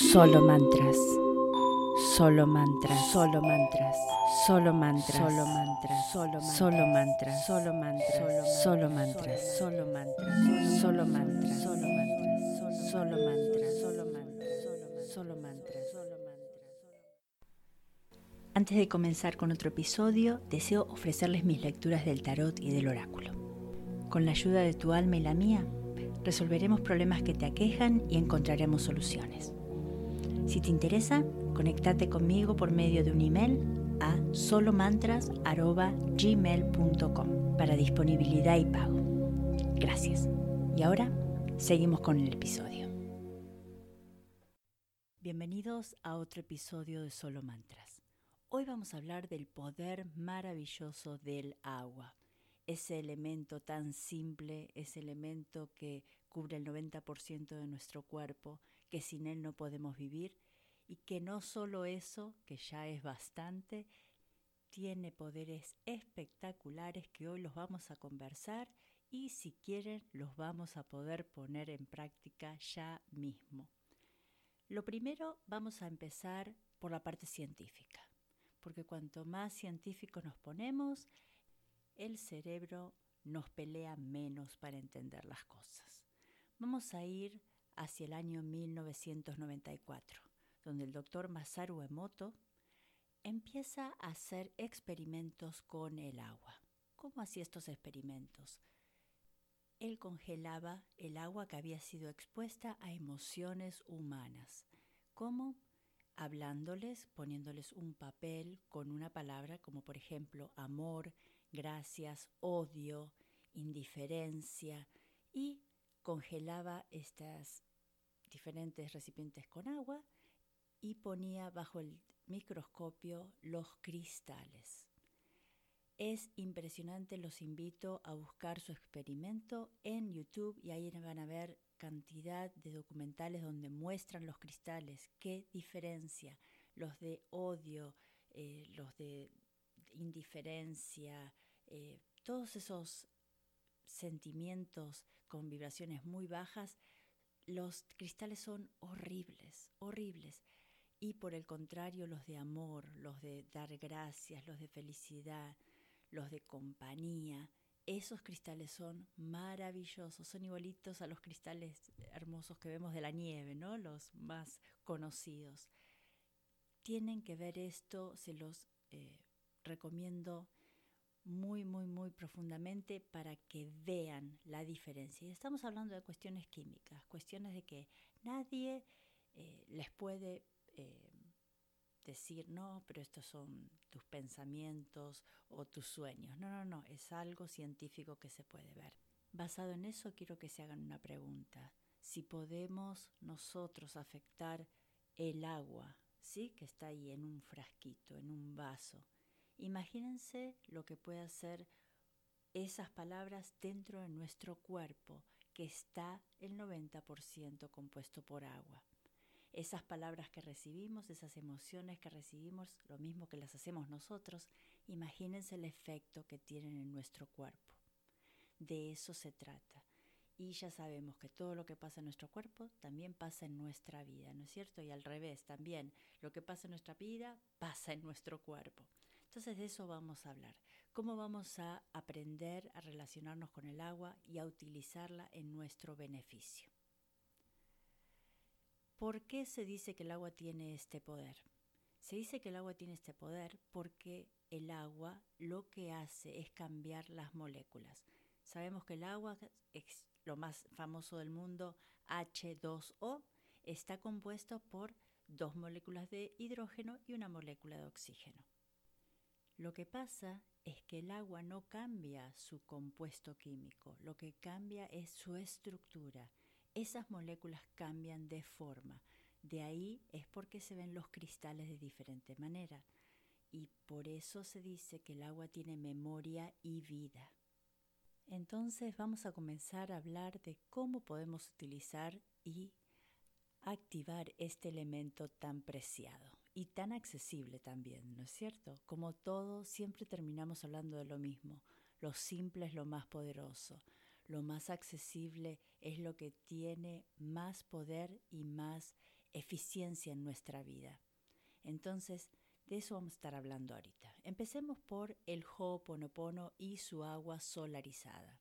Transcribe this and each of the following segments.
Solo mantras. Solo mantras. Solo mantras. Solo mantras. Solo mantras. Solo Solo mantras. Solo mantras. Solo mantras. Solo mantras. Solo mantras. Solo mantras. Solo mantras. Solo mantras. Solo mantras. Antes de comenzar con otro episodio, deseo ofrecerles mis lecturas del tarot y del oráculo. Con la ayuda de tu alma y la mía, resolveremos problemas que te aquejan y encontraremos soluciones. Si te interesa, conéctate conmigo por medio de un email a solomantras.gmail.com para disponibilidad y pago. Gracias. Y ahora seguimos con el episodio. Bienvenidos a otro episodio de Solo Mantras. Hoy vamos a hablar del poder maravilloso del agua ese elemento tan simple, ese elemento que cubre el 90% de nuestro cuerpo, que sin él no podemos vivir, y que no solo eso, que ya es bastante, tiene poderes espectaculares que hoy los vamos a conversar y si quieren los vamos a poder poner en práctica ya mismo. Lo primero vamos a empezar por la parte científica, porque cuanto más científicos nos ponemos, el cerebro nos pelea menos para entender las cosas. Vamos a ir hacia el año 1994, donde el doctor Masaru Emoto empieza a hacer experimentos con el agua. ¿Cómo hacía estos experimentos? Él congelaba el agua que había sido expuesta a emociones humanas. ¿Cómo? Hablándoles, poniéndoles un papel con una palabra como por ejemplo amor, gracias, odio, indiferencia y congelaba estas diferentes recipientes con agua y ponía bajo el microscopio los cristales. Es impresionante, los invito a buscar su experimento en YouTube y ahí van a ver cantidad de documentales donde muestran los cristales, qué diferencia, los de odio, eh, los de indiferencia, eh, todos esos sentimientos con vibraciones muy bajas, los cristales son horribles, horribles. Y por el contrario, los de amor, los de dar gracias, los de felicidad, los de compañía, esos cristales son maravillosos, son igualitos a los cristales hermosos que vemos de la nieve, ¿no? Los más conocidos. Tienen que ver esto, se los eh, recomiendo muy, muy, muy profundamente para que vean la diferencia. Y estamos hablando de cuestiones químicas, cuestiones de que nadie eh, les puede eh, decir, no, pero estos son tus pensamientos o tus sueños. No, no, no, es algo científico que se puede ver. Basado en eso, quiero que se hagan una pregunta. Si podemos nosotros afectar el agua, ¿sí? Que está ahí en un frasquito, en un vaso Imagínense lo que puede hacer esas palabras dentro de nuestro cuerpo, que está el 90% compuesto por agua. Esas palabras que recibimos, esas emociones que recibimos, lo mismo que las hacemos nosotros, imagínense el efecto que tienen en nuestro cuerpo. De eso se trata. Y ya sabemos que todo lo que pasa en nuestro cuerpo también pasa en nuestra vida, ¿no es cierto? Y al revés, también lo que pasa en nuestra vida pasa en nuestro cuerpo. Entonces de eso vamos a hablar. ¿Cómo vamos a aprender a relacionarnos con el agua y a utilizarla en nuestro beneficio? ¿Por qué se dice que el agua tiene este poder? Se dice que el agua tiene este poder porque el agua lo que hace es cambiar las moléculas. Sabemos que el agua, es lo más famoso del mundo, H2O, está compuesto por dos moléculas de hidrógeno y una molécula de oxígeno. Lo que pasa es que el agua no cambia su compuesto químico, lo que cambia es su estructura. Esas moléculas cambian de forma. De ahí es porque se ven los cristales de diferente manera. Y por eso se dice que el agua tiene memoria y vida. Entonces vamos a comenzar a hablar de cómo podemos utilizar y activar este elemento tan preciado y tan accesible también, ¿no es cierto? Como todo, siempre terminamos hablando de lo mismo. Lo simple es lo más poderoso. Lo más accesible es lo que tiene más poder y más eficiencia en nuestra vida. Entonces, de eso vamos a estar hablando ahorita. Empecemos por el Ho'oponopono y su agua solarizada.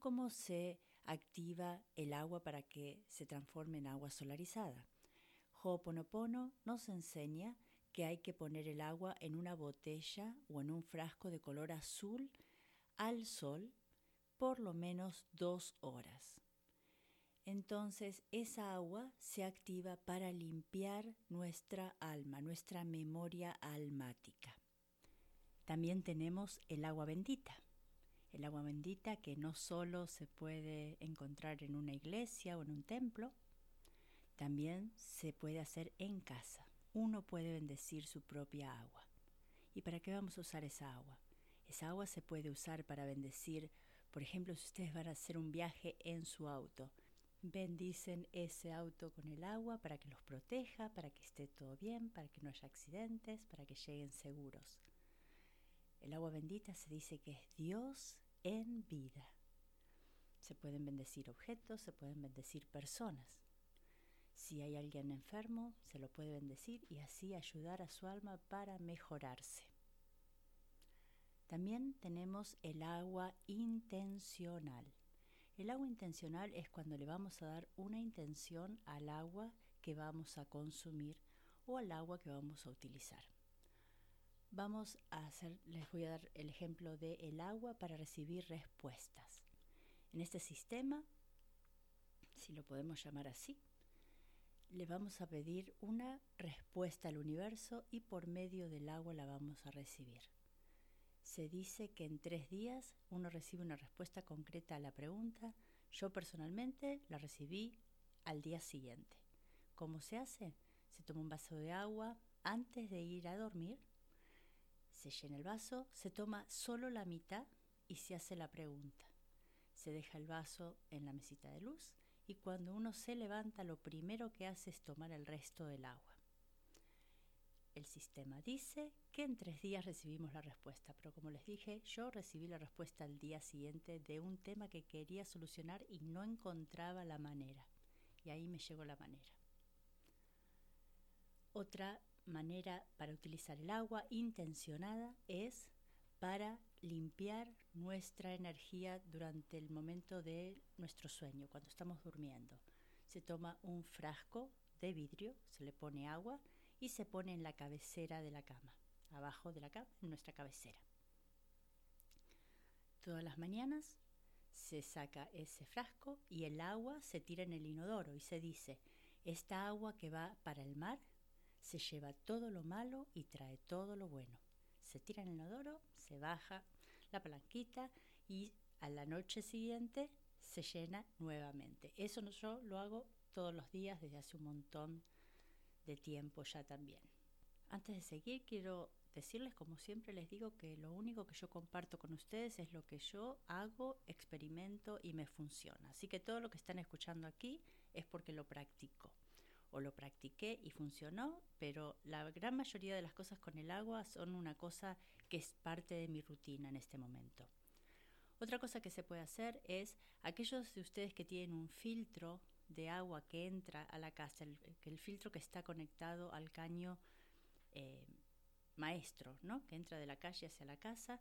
¿Cómo se activa el agua para que se transforme en agua solarizada? Ho'oponopono nos enseña que hay que poner el agua en una botella o en un frasco de color azul al sol por lo menos dos horas. Entonces esa agua se activa para limpiar nuestra alma, nuestra memoria almática. También tenemos el agua bendita. El agua bendita que no solo se puede encontrar en una iglesia o en un templo, también se puede hacer en casa. Uno puede bendecir su propia agua. ¿Y para qué vamos a usar esa agua? Esa agua se puede usar para bendecir, por ejemplo, si ustedes van a hacer un viaje en su auto, bendicen ese auto con el agua para que los proteja, para que esté todo bien, para que no haya accidentes, para que lleguen seguros. El agua bendita se dice que es Dios en vida. Se pueden bendecir objetos, se pueden bendecir personas. Si hay alguien enfermo, se lo puede bendecir y así ayudar a su alma para mejorarse. También tenemos el agua intencional. El agua intencional es cuando le vamos a dar una intención al agua que vamos a consumir o al agua que vamos a utilizar. Vamos a hacer, les voy a dar el ejemplo de el agua para recibir respuestas. En este sistema, si lo podemos llamar así, le vamos a pedir una respuesta al universo y por medio del agua la vamos a recibir se dice que en tres días uno recibe una respuesta concreta a la pregunta. Yo personalmente la recibí al día siguiente. ¿Cómo se hace? Se toma un vaso de agua antes de ir a dormir, se llena el vaso, se toma solo la mitad y se hace la pregunta. Se deja el vaso en la mesita de luz y cuando uno se levanta lo primero que hace es tomar el resto del agua. El sistema dice que en tres días recibimos la respuesta, pero como les dije, yo recibí la respuesta al día siguiente de un tema que quería solucionar y no encontraba la manera. Y ahí me llegó la manera. Otra manera para utilizar el agua intencionada es para limpiar nuestra energía durante el momento de nuestro sueño, cuando estamos durmiendo. Se toma un frasco de vidrio, se le pone agua y se pone en la cabecera de la cama, abajo de la cama, en nuestra cabecera. Todas las mañanas se saca ese frasco y el agua se tira en el inodoro y se dice, esta agua que va para el mar se lleva todo lo malo y trae todo lo bueno. Se tira en el inodoro, se baja la palanquita y a la noche siguiente se llena nuevamente. Eso yo lo hago todos los días desde hace un montón de tiempo ya también. Antes de seguir, quiero decirles, como siempre les digo, que lo único que yo comparto con ustedes es lo que yo hago, experimento y me funciona. Así que todo lo que están escuchando aquí es porque lo practico o lo practiqué y funcionó, pero la gran mayoría de las cosas con el agua son una cosa que es parte de mi rutina en este momento. Otra cosa que se puede hacer es aquellos de ustedes que tienen un filtro de agua que entra a la casa, el, filtro que está conectado al caño eh, maestro, ¿no? que entra de la calle hacia la casa,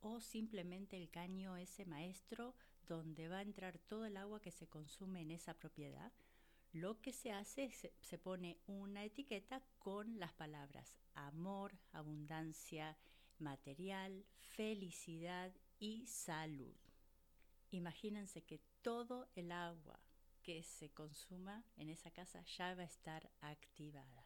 o simplemente el caño ese maestro donde va a entrar todo el agua que se consume en esa propiedad, lo que se hace es se pone una etiqueta con las palabras amor, abundancia material, felicidad y salud. Imagínense que todo el agua que se consuma en esa casa ya va a estar activada.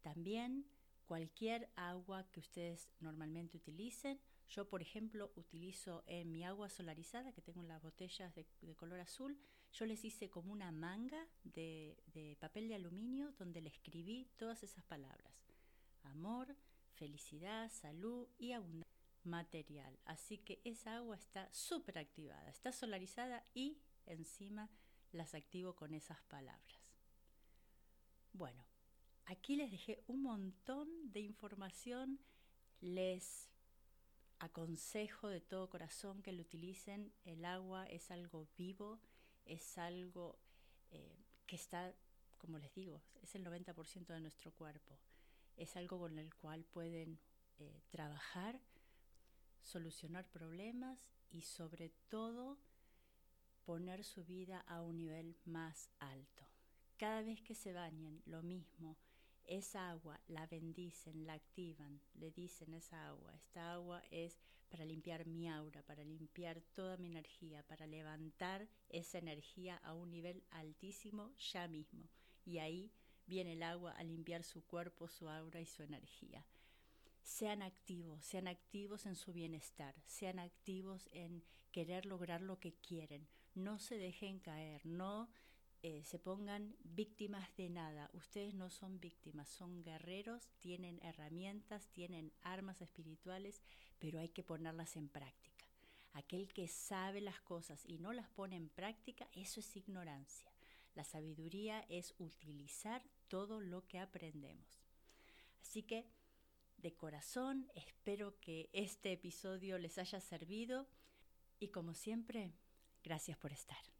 También cualquier agua que ustedes normalmente utilicen, yo por ejemplo utilizo en mi agua solarizada, que tengo en las botellas de, color azul, yo les hice como una manga de, de papel de aluminio donde le escribí todas esas palabras. Amor, felicidad, salud y abundancia material. Así que esa agua está súper activada, está solarizada y encima las activo con esas palabras. Bueno, aquí les dejé un montón de información, les aconsejo de todo corazón que lo utilicen, el agua es algo vivo, es algo eh, que está como les digo, es el 90% de nuestro cuerpo. Es algo con el cual pueden eh, trabajar, solucionar problemas y sobre todo poner su vida a un nivel más alto. Cada vez que se bañen, lo mismo, esa agua la bendicen, la activan, le dicen esa agua, esta agua es para limpiar mi aura, para limpiar toda mi energía, para levantar esa energía a un nivel altísimo ya mismo. Y ahí viene el agua a limpiar su cuerpo, su aura y su energía. Sean activos, sean activos en su bienestar, sean activos en querer lograr lo que quieren. No se dejen caer, no eh, se pongan víctimas de nada. Ustedes no son víctimas, son guerreros, tienen herramientas, tienen armas espirituales, pero hay que ponerlas en práctica. Aquel que sabe las cosas y no las pone en práctica, eso es ignorancia. La sabiduría es utilizar todo lo que aprendemos. Así que, de corazón, espero que este episodio les haya servido y como siempre, gracias por estar.